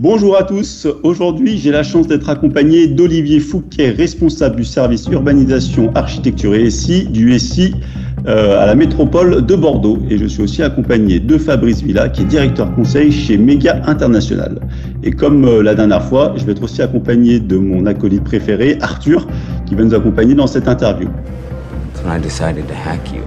Bonjour à tous. Aujourd'hui, j'ai la chance d'être accompagné d'Olivier Fouquet, responsable du service urbanisation, architecture et SI du SI euh, à la métropole de Bordeaux. Et je suis aussi accompagné de Fabrice Villa, qui est directeur conseil chez Méga International. Et comme euh, la dernière fois, je vais être aussi accompagné de mon acolyte préféré, Arthur, qui va nous accompagner dans cette interview. I decided to hack you.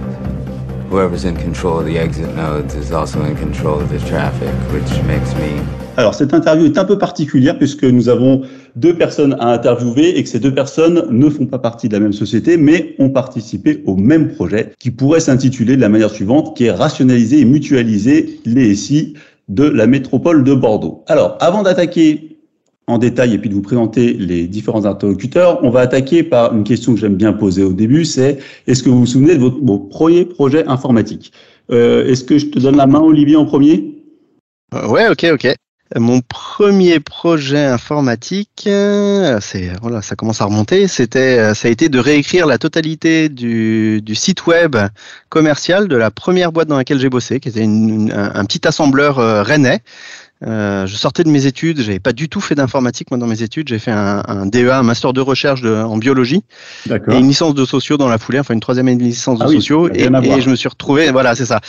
Whoever's in control of the exit nodes is also in control of the traffic, which makes me alors, cette interview est un peu particulière puisque nous avons deux personnes à interviewer et que ces deux personnes ne font pas partie de la même société, mais ont participé au même projet qui pourrait s'intituler de la manière suivante, qui est rationaliser et mutualiser les SI de la métropole de Bordeaux. Alors, avant d'attaquer en détail et puis de vous présenter les différents interlocuteurs, on va attaquer par une question que j'aime bien poser au début, c'est est-ce que vous vous souvenez de votre, premier projet informatique euh, Est-ce que je te donne la main, Olivier, en premier? Euh, Ouais, ok, ok. Mon premier projet informatique, euh, c'est voilà, ça commence à remonter. C'était, euh, ça a été de réécrire la totalité du, site web commercial de la première boîte dans laquelle j'ai bossé, qui était un, petit assembleur euh, rennais. Euh, je sortais de mes études, j'avais pas du tout fait d'informatique moi dans mes études, j'ai fait un, un, DEA, un master de recherche de, en biologie. Et une licence de sociaux dans la foulée, enfin une troisième licence de ah sociaux. et, et, je me suis retrouvé, voilà c'est ça.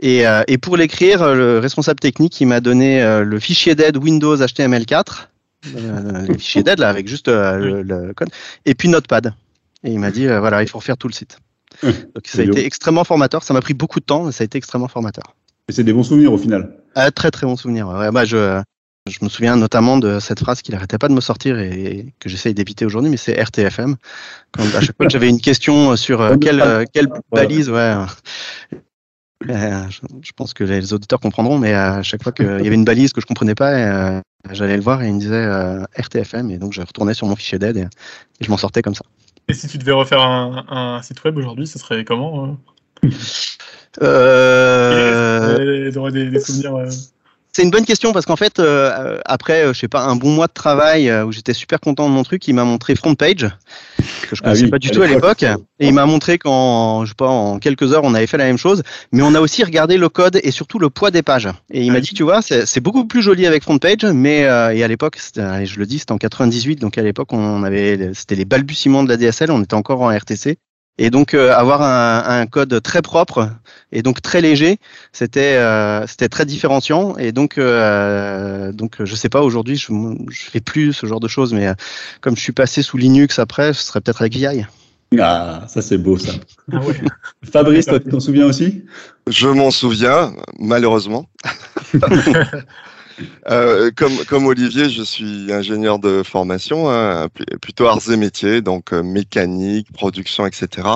Et, euh, et pour l'écrire, le responsable technique il m'a donné euh, le fichier d'aide Windows HTML4, euh, les fichiers d'aide là avec juste le, le, code, et puis Notepad. Et il m'a dit voilà il faut refaire tout le site. Donc ça a été extrêmement formateur, ça m'a pris beaucoup de temps, mais ça a été extrêmement formateur. Et c'est des bons souvenirs au final. Ah, très très bons souvenirs. Ouais, bah, je, je me souviens notamment de cette phrase qu'il n'arrêtait pas de me sortir et que j'essaye d'éviter aujourd'hui, mais c'est RTFM. Quand, à chaque fois que j'avais une question sur euh, quelle, euh, quelle balise, ouais. Euh, je pense que les auditeurs comprendront, mais à chaque fois qu'il y avait une balise que je comprenais pas, j'allais le voir et il me disait RTFM, et donc je retournais sur mon fichier d'aide et, je m'en sortais comme ça. Et si tu devais refaire un, un site web aujourd'hui, ce serait comment euh... des, souvenirs. Euh. C'est une bonne question parce qu'en fait, euh, après, euh, je sais pas, un bon mois de travail où j'étais super content de mon truc, il m'a montré FrontPage que je ah connaissais pas du tout à l'époque, et il m'a montré qu'en, je sais pas, en quelques heures, on avait fait la même chose, mais on a aussi regardé le code et surtout le poids des pages. Et il m'a ah dit, tu vois, c'est beaucoup plus joli avec FrontPage, mais et à l'époque, je le dis, c'était en 98, donc à l'époque, on avait, c'était les balbutiements de la DSL, on était encore en RTC. Et donc euh, avoir un, un, code très propre et donc très léger, c'était euh, c'était très différenciant. Et donc euh, donc je sais pas aujourd'hui, je, je fais plus ce genre de choses, mais euh, comme je suis passé sous Linux après, ce serait peut-être avec VI. Ah, ça c'est beau ça. Ah Fabrice, toi tu t'en souviens aussi? Je m'en souviens, malheureusement. Euh, comme, comme Olivier, je suis ingénieur de formation, hein, plutôt arts et métiers, donc euh, mécanique, production, etc.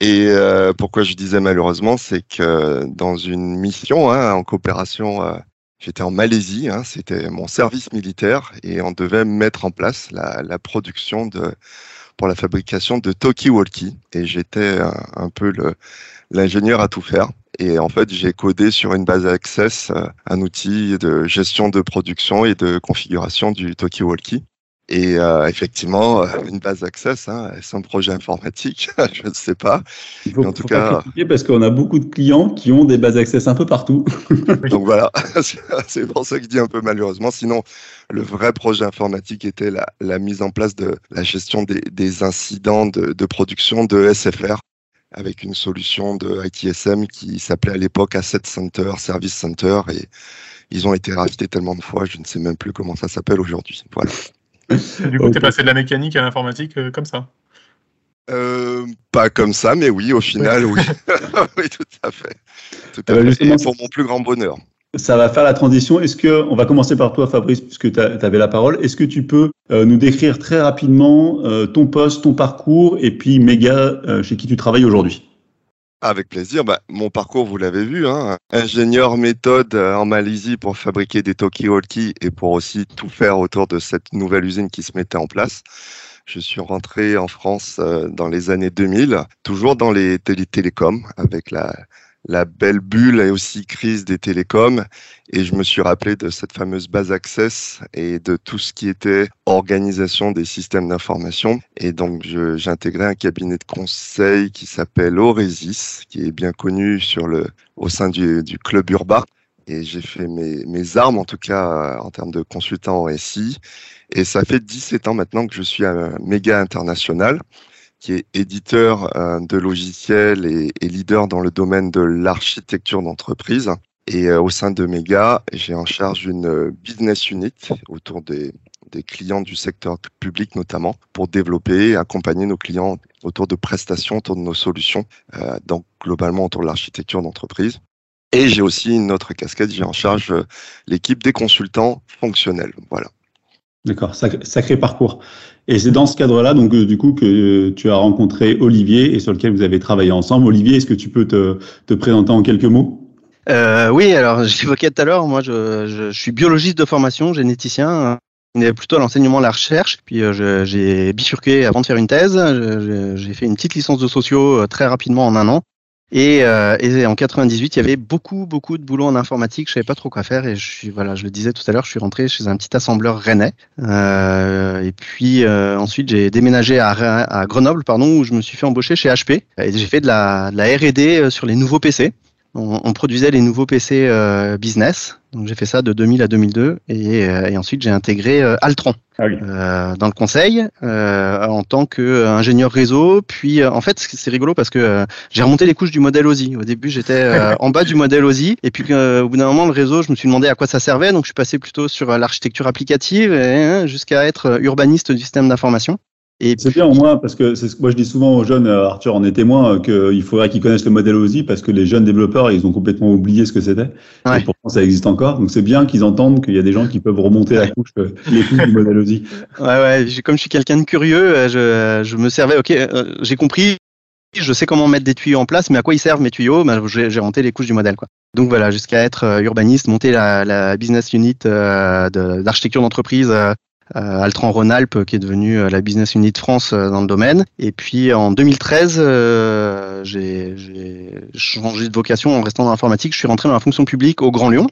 Et euh, pourquoi je disais malheureusement, c'est que dans une mission hein, en coopération, euh, j'étais en Malaisie, hein, c'était mon service militaire, et on devait mettre en place la, la production de pour la fabrication de Toki Walkie. Et j'étais un, un peu l'ingénieur à tout faire. Et en fait, j'ai codé sur une base Access euh, un outil de gestion de production et de configuration du Toki Walkie. Et euh, effectivement, euh, une base Access, hein, c'est un projet informatique, je ne sais pas. Il faut, en tout cas, parce qu'on a beaucoup de clients qui ont des bases Access un peu partout. Donc voilà, c'est pour ça que je dis un peu malheureusement. Sinon, le vrai projet informatique était la, la mise en place de la gestion des, des incidents de, de, production de SFR avec une solution de ITSM qui s'appelait à l'époque Asset Center, Service Center, et ils ont été rachetés tellement de fois, je ne sais même plus comment ça s'appelle aujourd'hui. Voilà. du coup, tu es passé de la mécanique à l'informatique euh, comme ça euh, Pas comme ça, mais oui, au final, oui. oui, tout à fait. Tout à fait. Et pour mon plus grand bonheur ça va faire la transition. Est-ce que, on va commencer par toi, Fabrice, puisque tu avais la parole. Est-ce que tu peux euh, nous décrire très rapidement euh, ton poste, ton parcours et puis méga euh, chez qui tu travailles aujourd'hui? Avec plaisir. Bah, mon parcours, vous l'avez vu, hein. ingénieur méthode en Malaisie pour fabriquer des talkie-walkie et pour aussi tout faire autour de cette nouvelle usine qui se mettait en place. Je suis rentré en France dans les années 2000, toujours dans les télé télécoms, avec la, la belle bulle et aussi crise des télécoms. Et je me suis rappelé de cette fameuse base Access et de tout ce qui était organisation des systèmes d'information. Et donc, j'ai intégré un cabinet de conseil qui s'appelle Oresis, qui est bien connu sur le, au sein du, du club urbain. et j'ai fait mes, mes armes, en tout cas en termes de consultant en SI. Et ça fait 17 ans maintenant que je suis à Méga International, qui est éditeur de logiciels et, leader dans le domaine de l'architecture d'entreprise. Et au sein de Méga, j'ai en charge une business unit autour des, des clients du secteur public notamment, pour développer et accompagner nos clients autour de prestations, autour de nos solutions, euh, donc globalement autour de l'architecture d'entreprise. Et j'ai aussi une autre casquette, j'ai en charge euh, l'équipe des consultants fonctionnels. Voilà. D'accord, sacré, parcours. Et c'est dans ce cadre-là, donc euh, du coup, que tu as rencontré Olivier et sur lequel vous avez travaillé ensemble. Olivier, est-ce que tu peux te, te présenter en quelques mots? Euh, oui, alors j'évoquais tout à l'heure, moi je, suis biologiste de formation, généticien, plutôt à l'enseignement, la recherche. Puis euh, j'ai bifurqué avant de faire une thèse. J'ai fait une petite licence de sociaux euh, très rapidement en un an. Et, euh, et, en 98, il y avait beaucoup, beaucoup de boulot en informatique. Je savais pas trop quoi faire et je suis, voilà, je le disais tout à l'heure, je suis rentré chez un petit assembleur rennais. Euh, et puis euh, ensuite, j'ai déménagé à, à, Grenoble, pardon, où je me suis fait embaucher chez HP. Et j'ai fait de la, de la R&D sur les nouveaux PC on, produisait les nouveaux PC euh, business. Donc j'ai fait ça de 2000 à 2002 et, euh, et ensuite j'ai intégré euh, Altron ah dans le conseil en tant qu'ingénieur réseau. Puis en fait c'est rigolo parce que j'ai remonté les couches du modèle OSI. Au début j'étais en bas du modèle OSI et puis au bout d'un moment le réseau je me suis demandé à quoi ça servait donc je suis passé plutôt sur l'architecture applicative hein, jusqu'à être urbaniste du système d'information. C'est bien au moins parce que moi je dis souvent aux jeunes, euh, Arthur en est témoin, euh, qu'il faudrait qu'ils connaissent le modèle OSI parce que les jeunes développeurs ils ont complètement oublié ce que c'était. Et pourtant ça existe encore. Donc c'est bien qu'ils entendent qu'il y a des gens qui peuvent remonter la couche, euh, les couches du modèle OSI. Ouais ouais. Comme je suis quelqu'un de curieux, je, je me servais. Ok, j'ai compris. Je sais comment mettre des tuyaux en place, mais à quoi ils servent mes tuyaux ben, J'ai renté les couches du modèle. Quoi. Donc voilà, jusqu'à être urbaniste, monter la, la business unit d'architecture d'entreprise euh, Altran Rhône-Alpes qui est devenu euh, la business unit France euh, dans le domaine. Et puis en 2013, j'ai changé de vocation en restant dans l'informatique. Je suis rentré dans la fonction publique au Grand Lyon.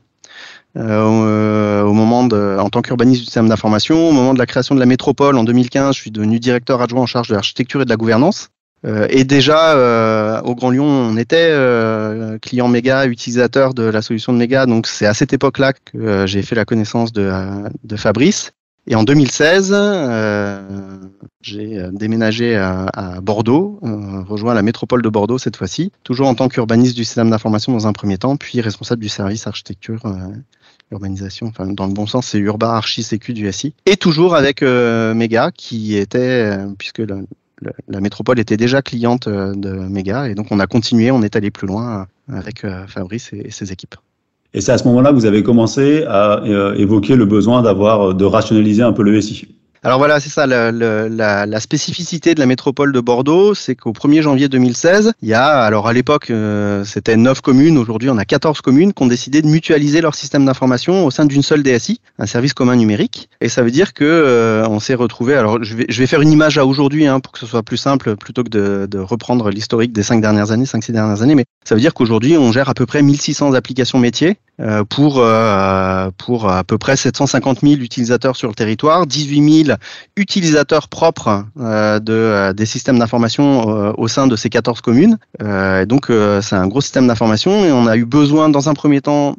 Euh, au moment de, en tant qu'urbaniste du système d'information, au moment de la création de la métropole en 2015, je suis devenu directeur adjoint en charge de l'architecture et de la gouvernance. Euh, et déjà euh, au Grand Lyon, on était client méga, utilisateur de la solution de méga, donc c'est à cette époque-là que j'ai fait la connaissance de, de Fabrice. Et en 2016, euh, j'ai euh, déménagé à, Bordeaux, euh, rejoint la métropole de Bordeaux cette fois-ci, toujours en tant qu'urbaniste du système d'information dans un premier temps, puis responsable du service architecture, urbanisation, enfin dans le bon sens, c'est Urba Archi Sécu du SI, et toujours avec Mega qui était, puisque la, métropole était déjà cliente de Mega, et donc on a continué, on est allé plus loin avec Fabrice et ses équipes. Et c'est à ce moment-là que vous avez commencé à euh, évoquer le besoin d'avoir de rationaliser un peu le SI. Alors voilà, c'est ça, la, la, la, spécificité de la métropole de Bordeaux, c'est qu'au 1er janvier 2016, il y a, alors à l'époque, euh, c'était 9 communes, aujourd'hui on a 14 communes qui ont décidé de mutualiser leur système d'information au sein d'une seule DSI, un service commun numérique. Et ça veut dire que euh, on s'est retrouvé, alors je vais, je vais faire une image à aujourd'hui hein, pour que ce soit plus simple, plutôt que de, de reprendre l'historique des 5 dernières années, 5-6 dernières années, mais ça veut dire qu'aujourd'hui on gère à peu près 1600 applications métiers euh, pour, pour à peu près 750 000 utilisateurs sur le territoire, 18 000 utilisateurs propres euh, de, euh, des systèmes d'information euh, au sein de ces 14 communes. donc c'est un gros système d'information et on a eu besoin dans un premier temps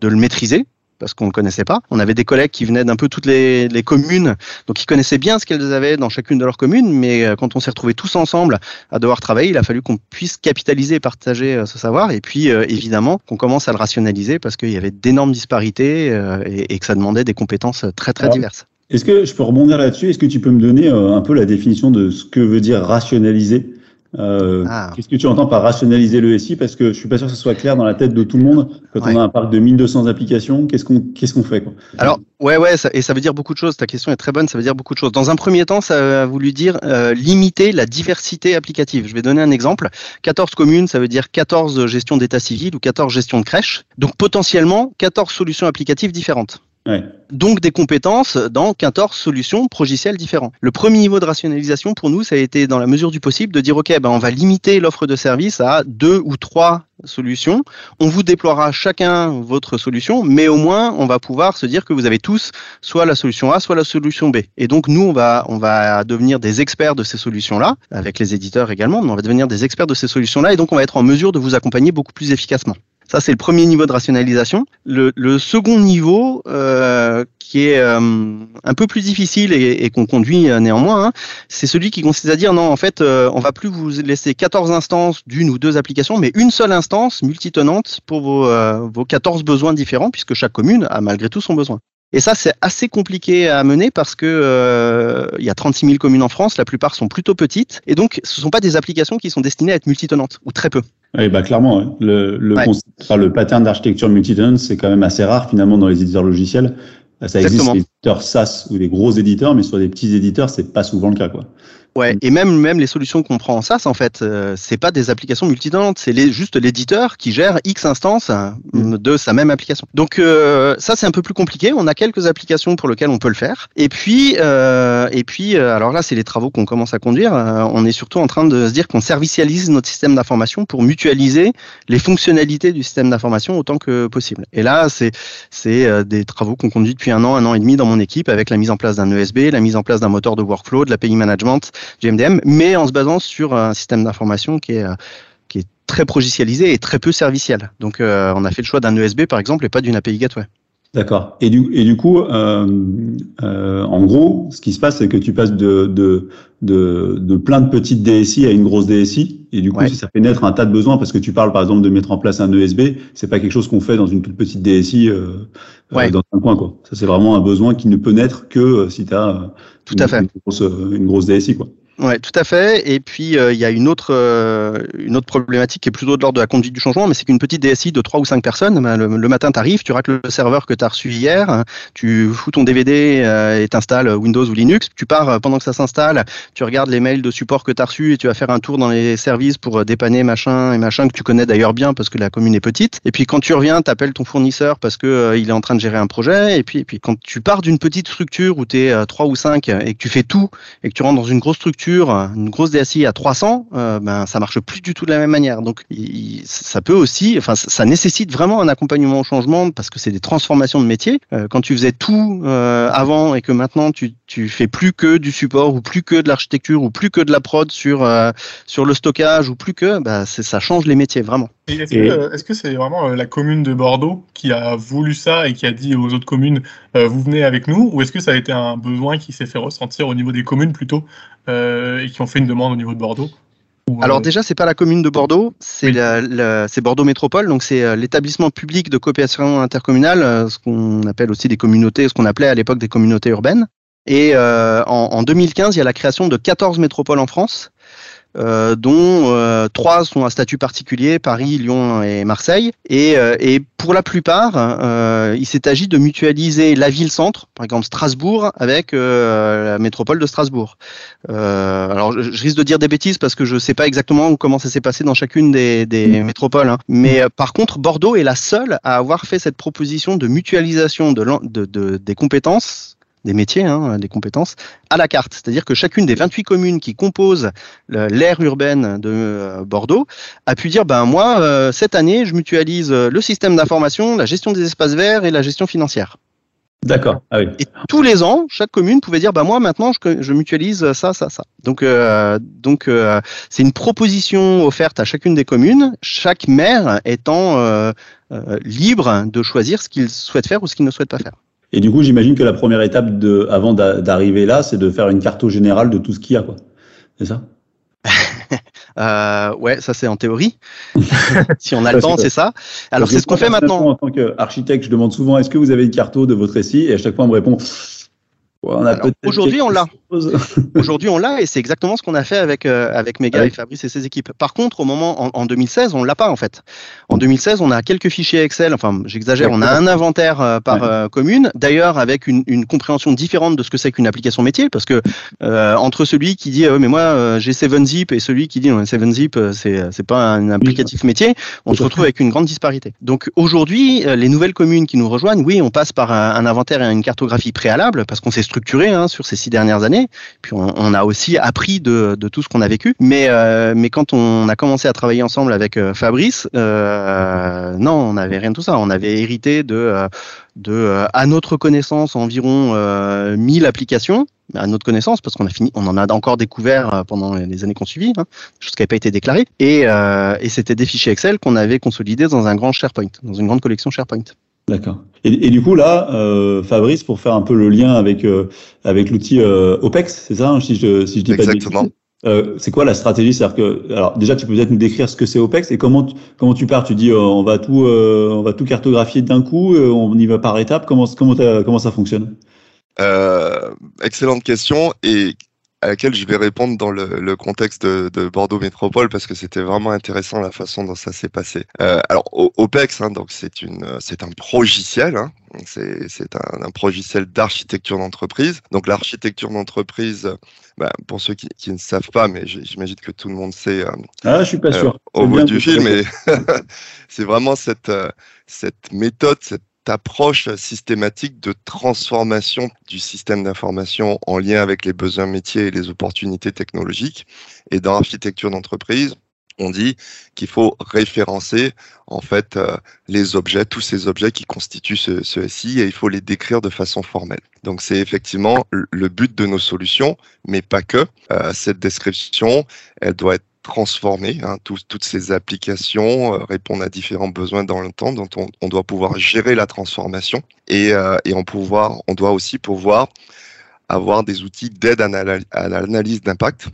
de le maîtriser parce qu'on ne le connaissait pas. On avait des collègues qui venaient d'un peu toutes les, les, communes, donc ils connaissaient bien ce qu'elles avaient dans chacune de leurs communes, mais quand on s'est retrouvés tous ensemble à devoir travailler, il a fallu qu'on puisse capitaliser et partager ce savoir, et puis évidemment qu'on commence à le rationaliser parce qu'il y avait d'énormes disparités et, et, que ça demandait des compétences très très diverses. Est-ce que je peux rebondir là-dessus? Est-ce que tu peux me donner euh, un peu la définition de ce que veut dire rationaliser? Euh, ah. Qu'est-ce que tu entends par rationaliser le SI Parce que je suis pas sûr que ce soit clair dans la tête de tout le monde. Quand on a un parc de 1200 applications, qu'est-ce qu'on qu'est-ce qu'on fait quoi? Alors ouais ouais ça, et ça veut dire beaucoup de choses. Ta question est très bonne. Ça veut dire beaucoup de choses. Dans un premier temps, ça a voulu dire euh, limiter la diversité applicative. Je vais donner un exemple. 14 communes, ça veut dire 14 gestions d'état civil ou 14 gestions de crèche. Donc potentiellement 14 solutions applicatives différentes. Donc des compétences dans 14 solutions progicielles différentes. Le premier niveau de rationalisation pour nous, ça a été dans la mesure du possible de dire ok, ben on va limiter l'offre de service à deux ou trois solutions. On vous déploiera chacun votre solution, mais au moins on va pouvoir se dire que vous avez tous soit la solution A, soit la solution B. Et donc nous on va on va devenir des experts de ces solutions-là, avec les éditeurs également, mais on va devenir des experts de ces solutions-là, et donc on va être en mesure de vous accompagner beaucoup plus efficacement. Ça, c'est le premier niveau de rationalisation. Le, second niveau, euh, qui est euh, un peu plus difficile et, qu'on conduit euh, néanmoins, hein, c'est celui qui consiste à dire non, en fait, euh, on va plus vous laisser 14 instances d'une ou deux applications, mais une seule instance multitenante pour vos, vos 14 besoins différents, puisque chaque commune a malgré tout son besoin. Et ça, c'est assez compliqué à mener parce que euh, il y a 36 000 communes en France, la plupart sont plutôt petites, et donc ce sont pas des applications qui sont destinées à être multitenantes ou très peu. Oui, bah clairement, ouais. le, le, Ouais. concept- enfin, le pattern d'architecture multi-tenant, c'est quand même assez rare finalement dans les éditeurs logiciels. Ça existe Exactement. les éditeurs SaaS ou les gros éditeurs, mais sur des petits éditeurs, c'est pas souvent le cas, quoi. Ouais, et même même les solutions qu'on prend en SaaS, en fait, euh, c'est pas des applications multitenantes, c'est les, juste l'éditeur qui gère X instances euh, de sa même application. Donc euh, ça c'est un peu plus compliqué. On a quelques applications pour lesquelles on peut le faire. Et puis euh, et puis euh, alors là c'est les travaux qu'on commence à conduire. Euh, on est surtout en train de se dire qu'on servicialise notre système d'information pour mutualiser les fonctionnalités du système d'information autant que possible. Et là c'est c'est euh, des travaux qu'on conduit depuis un an, un an et demi dans mon équipe avec la mise en place d'un ESB, la mise en place d'un moteur de workflow, de l'API management, GMDM, mais en se basant sur un système d'information qui est euh, qui est très progicialisé et très peu serviciel. Donc euh, on a fait le choix d'un ESB par exemple et pas d'une API gateway. D'accord. Et du, et du coup, euh, euh, en gros, ce qui se passe, c'est que tu passes de, de, de, de plein de petites DSI à une grosse DSI. Et du coup, Ouais. ça fait naître un tas de besoins parce que tu parles, par exemple, de mettre en place un ESB. C'est pas quelque chose qu'on fait dans une toute petite DSI euh, Ouais. euh, dans un coin, quoi. Ça, c'est vraiment un besoin qui ne peut naître que euh, si tu as Tout à fait. Une, grosse, euh, une grosse DSI, quoi. Ouais, tout à fait. Et puis euh, il y a une autre euh, une autre problématique qui est plutôt de l'ordre de la conduite du changement, mais c'est qu'une petite DSI de trois ou cinq personnes, ben, le, matin t'arrives, tu racles le serveur que tu as reçu hier, tu fous ton DVD euh, et t'installes Windows ou Linux, tu pars pendant que ça s'installe, tu regardes les mails de support que tu as reçus et tu vas faire un tour dans les services pour dépanner machin et machin que tu connais d'ailleurs bien parce que la commune est petite. Et puis quand tu reviens, tu appelles ton fournisseur parce que il est en train de gérer un projet et puis et puis quand tu pars d'une petite structure où tu es trois ou cinq et que tu fais tout et que tu rentres dans une grosse structure, une grosse DSI à 300, euh, ben ça marche plus du tout de la même manière. Donc il- ça peut aussi, enfin ça nécessite vraiment un accompagnement au changement parce que c'est des transformations de métier. Euh, quand tu faisais tout euh, avant et que maintenant tu tu fais plus que du support ou plus que de l'architecture ou plus que de la prod sur euh, sur le stockage ou plus que, bah c'est ça change les métiers vraiment. Est-ce Et- que c'est vraiment la commune de Bordeaux qui a voulu ça et qui a dit aux autres communes vous venez avec nous ou est-ce que ça a été un besoin qui s'est fait ressentir au niveau des communes plutôt euh, et qui ont fait une demande au niveau de Bordeaux Ou, Alors euh, déjà, c'est pas la commune de Bordeaux, c'est Oui. Bordeaux Métropole, donc c'est euh, l'établissement public de coopération intercommunale, euh, ce qu'on appelle aussi des communautés, ce qu'on appelait à l'époque des communautés urbaines. Et euh, en, en 2015, il y a la création de 14 métropoles en France, euh, dont euh, trois sont à statut particulier, Paris, Lyon et Marseille. Et, euh, et pour la plupart, euh, il s'est agi de mutualiser la ville-centre, par exemple Strasbourg, avec euh, la métropole de Strasbourg. Euh, alors, je, je risque de dire des bêtises parce que je sais pas exactement comment ça s'est passé dans chacune des, des métropoles. hein. Mais euh, par contre, Bordeaux est la seule à avoir fait cette proposition de mutualisation de, de, de- des compétences des métiers, hein, des compétences, à la carte. C'est-à-dire que chacune des 28 communes qui composent l'aire urbaine de euh, Bordeaux a pu dire, ben moi, euh, cette année, je mutualise euh, le système d'information, la gestion des espaces verts et la gestion financière. D'accord. Ah oui. Et tous les ans, chaque commune pouvait dire, bah moi maintenant je, je mutualise ça, ça, ça. Donc, euh, donc euh, c'est une proposition offerte à chacune des communes, chaque maire étant euh, libre de choisir ce qu'il souhaite faire ou ce qu'il ne souhaite pas faire. Et du coup, j'imagine que la première étape de, avant d'a- d'arriver là, c'est de faire une carte générale de tout ce qu'il y a, quoi. C'est ça? Euh, ouais, ça c'est en théorie. si on a le temps, c'est ça. Alors c'est ce qu'on fait maintenant. En tant qu'architecte, je demande souvent est-ce que vous avez une carte de votre SI Et à chaque fois, on me répond aujourd'hui, on l'a. Aujourd'hui, on l'a et c'est exactement ce qu'on a fait avec euh, avec Mega Ah et Fabrice et ses équipes. Par contre, au moment en, en 2016, on l'a pas en fait. En 2016, on a quelques fichiers Excel. Enfin, j'exagère. On a un inventaire euh, par Ouais. euh, commune. D'ailleurs, avec une, une compréhension différente de ce que c'est qu'une application métier, parce que entre celui qui dit mais moi j'ai 7zip et celui qui dit non 7zip euh, c'est c'est pas un applicatif métier, on se retrouve avec une grande disparité. Donc aujourd'hui, les nouvelles communes qui nous rejoignent, oui, on passe par un, un inventaire et une cartographie préalable parce qu'on s'est structuré hein, sur ces six dernières années. Puis on, a aussi appris de, tout ce qu'on a vécu. Mais, euh, mais quand on a commencé à travailler ensemble avec euh, Fabrice, euh, non, on n'avait rien de tout ça. On avait hérité de, à notre connaissance, environ euh, 1000 applications à notre connaissance, parce qu'on a fini, on en a encore découvert pendant les années qu'on suivit, hein, chose qui n'avait pas été déclarée. Et, et c'était des fichiers Excel qu'on avait consolidés dans un grand SharePoint, dans une grande collection SharePoint. D'accord. Et, et, du coup là, euh, Fabrice, pour faire un peu le lien avec euh, avec l'outil euh, OPEX, c'est ça, hein, si je si je dis Exactement. pas euh, c'est quoi la stratégie? C'est-à-dire que, alors déjà, tu peux peut-être nous décrire ce que c'est OPEX et comment tu, comment tu pars? Tu dis, on va tout on va tout cartographier d'un coup, on y va par étapes. Comment comment comment ça fonctionne? Excellente question et à laquelle je vais répondre dans le, le contexte de, de, Bordeaux Métropole parce que c'était vraiment intéressant la façon dont ça s'est passé. Euh, alors OPEX, hein, donc c'est une, c'est un progiciel, hein, c'est, un, un progiciel d'architecture d'entreprise. Donc l'architecture d'entreprise, bah, pour ceux qui, qui, ne savent pas, mais j'imagine que tout le monde sait. Euh, ah, je suis pas sûr. Euh, au bout du film, mais c'est vraiment cette cette méthode, cette approche systématique de transformation du système d'information en lien avec les besoins métiers et les opportunités technologiques. Et dans l'architecture d'entreprise, on dit qu'il faut référencer en fait euh, les objets, tous ces objets qui constituent ce, SI et il faut les décrire de façon formelle. Donc c'est effectivement le but de nos solutions, mais pas que. Euh, cette description, elle doit être transformer. Hein, toutes ces applications euh, répondent à différents besoins dans le temps, dont on, on doit pouvoir gérer la transformation et, euh, et on, pouvoir, on doit aussi pouvoir avoir des outils d'aide à l'analyse d'impact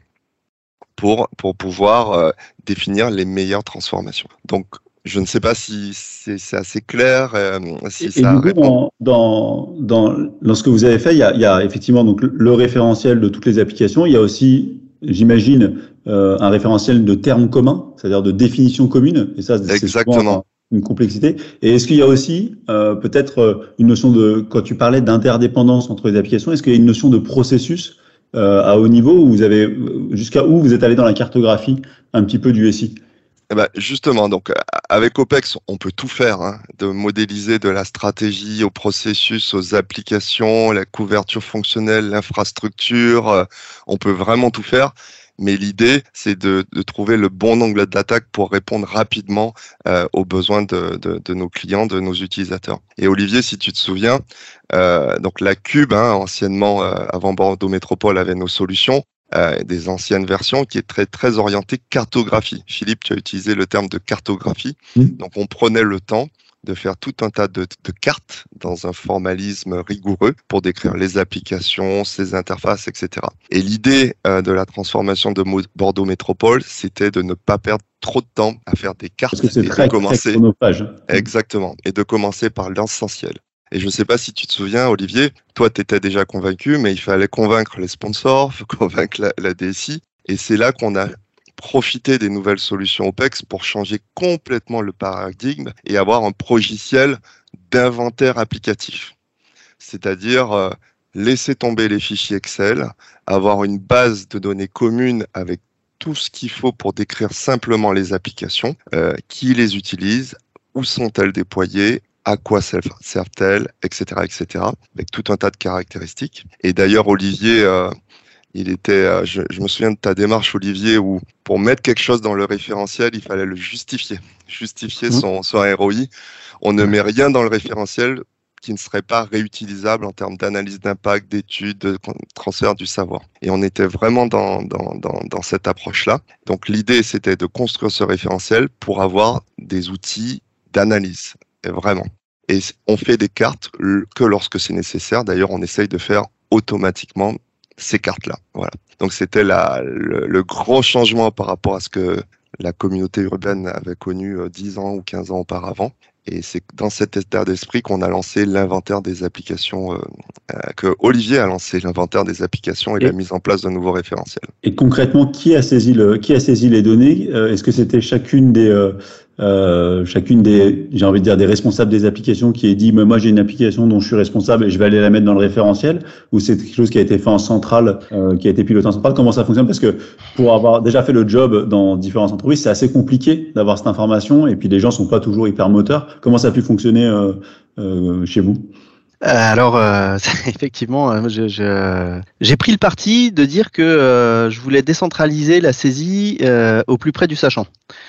pour, pour pouvoir euh, définir les meilleures transformations. Donc, je ne sais pas si c'est assez clair. Euh, si et, ça et du coup, dans, dans, dans, dans, ce que vous avez fait, il y a, il y a effectivement donc le référentiel de toutes les applications. Il y a aussi j'imagine, euh, un référentiel de termes communs, c'est-à-dire de définitions communes. Et ça, c'est souvent une complexité. Et est-ce qu'il y a aussi euh, peut-être euh, une notion de, quand tu parlais d'interdépendance entre les applications, est-ce qu'il y a une notion de processus euh, à haut niveau où vous avez, jusqu'à où vous êtes allé dans la cartographie un petit peu du SI? Eh ben justement, donc avec OPEX, on peut tout faire, hein, de modéliser de la stratégie au processus, aux applications, la couverture fonctionnelle, l'infrastructure, on peut vraiment tout faire. Mais l'idée, c'est de, de, trouver le bon angle d'attaque pour répondre rapidement euh, aux besoins de, de, de, nos clients, de nos utilisateurs. Et Olivier, si tu te souviens, euh, donc la Cube, hein, anciennement euh, avant Bordeaux Métropole, avait nos solutions. Euh, des anciennes versions qui est très très orientée cartographie. Philippe, tu as utilisé le terme de cartographie. Mmh. Donc on prenait le temps de faire tout un tas de, de, cartes dans un formalisme rigoureux pour décrire les applications, ses interfaces, etc. Et l'idée euh, de la transformation de Bordeaux Métropole, c'était de ne pas perdre trop de temps à faire des cartes Parce que et très, de commencer très exactement et de commencer par l'essentiel. Et je ne sais pas si tu te souviens, Olivier, toi, tu étais déjà convaincu, mais il fallait convaincre les sponsors, convaincre la, la DSI. Et c'est là qu'on a profité des nouvelles solutions OPEX pour changer complètement le paradigme et avoir un progiciel d'inventaire applicatif. C'est-à-dire euh, laisser tomber les fichiers Excel, avoir une base de données commune avec tout ce qu'il faut pour décrire simplement les applications, euh, qui les utilise, où sont-elles déployées, à quoi servent-elles, etc., etc., avec tout un tas de caractéristiques. Et d'ailleurs, Olivier, euh, il était, euh, je, je, me souviens de ta démarche, Olivier, où pour mettre quelque chose dans le référentiel, il fallait le justifier, justifier mmh. son, son ROI. On ne met rien dans le référentiel qui ne serait pas réutilisable en termes d'analyse d'impact, d'études, de transfert du savoir. Et on était vraiment dans, dans, dans, dans cette approche-là. Donc l'idée, c'était de construire ce référentiel pour avoir des outils d'analyse vraiment. Et on fait des cartes que lorsque c'est nécessaire. D'ailleurs, on essaye de faire automatiquement ces cartes-là. Voilà. Donc c'était le, le grand changement par rapport à ce que la communauté urbaine avait connu 10 ans ou 15 ans auparavant. Et c'est dans cet état d'esprit qu'on a lancé l'inventaire des applications, euh, que Olivier a lancé l'inventaire des applications et, et, la mise en place d'un nouveau référentiel. Et concrètement, qui a saisi, le, qui a saisi les données? Est-ce que c'était chacune des, euh, euh, chacune des, j'ai envie de dire, des responsables des applications qui est dit, mais moi j'ai une application dont je suis responsable et je vais aller la mettre dans le référentiel, ou c'est quelque chose qui a été fait en centrale, euh, qui a été piloté en centrale Comment ça fonctionne? Parce que pour avoir déjà fait le job dans différentes entreprises, c'est assez compliqué d'avoir cette information, et puis les gens sont pas toujours hyper moteurs. Comment ça a pu fonctionner euh, euh chez vous? Alors, euh, effectivement, euh, j'ai je, pris le parti de dire que euh, je voulais décentraliser la saisie euh, au plus près du sachant.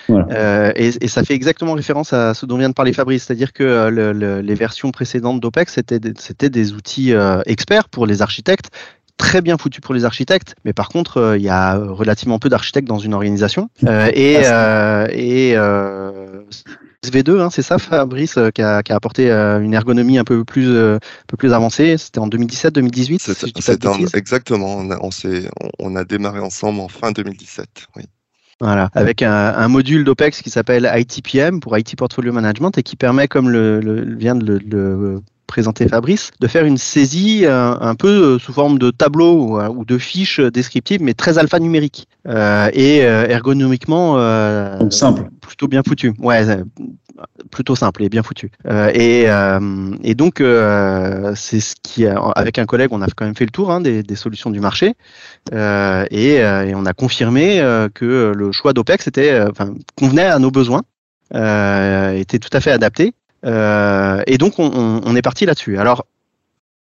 Voilà. Et, et, ça fait exactement référence à ce dont vient de parler Fabrice, c'est-à-dire que le, le, les versions précédentes d'OPEX, c'était des outils experts pour les architectes très bien foutu pour les architectes, mais par contre, il y a relativement peu d'architectes dans une organisation. et et SV2, hein, c'est ça, Fabrice, qui a, qui, a, apporté une ergonomie un peu plus, un peu plus avancée. C'était en 2017-2018. C'est exactement. On a, on, on a démarré ensemble en fin 2017. Oui. Voilà, avec un, un module d'OPEX qui s'appelle ITPM pour IT Portfolio Management et qui permet, comme le, le vient de le, le présenter Fabrice, de faire une saisie euh, un peu euh, sous forme de tableau ou, ou, de fiches descriptives, mais très alphanumérique euh, et euh, ergonomiquement donc simple, plutôt bien foutu. Ouais, plutôt simple et bien foutu. et, et donc c'est ce qui, avec un collègue, on a quand même fait le tour hein, des, des, solutions du marché et, et, on a confirmé que le choix d'OPEX était, enfin, convenait à nos besoins. était tout à fait adapté euh, et donc, on, on est parti là-dessus. Alors,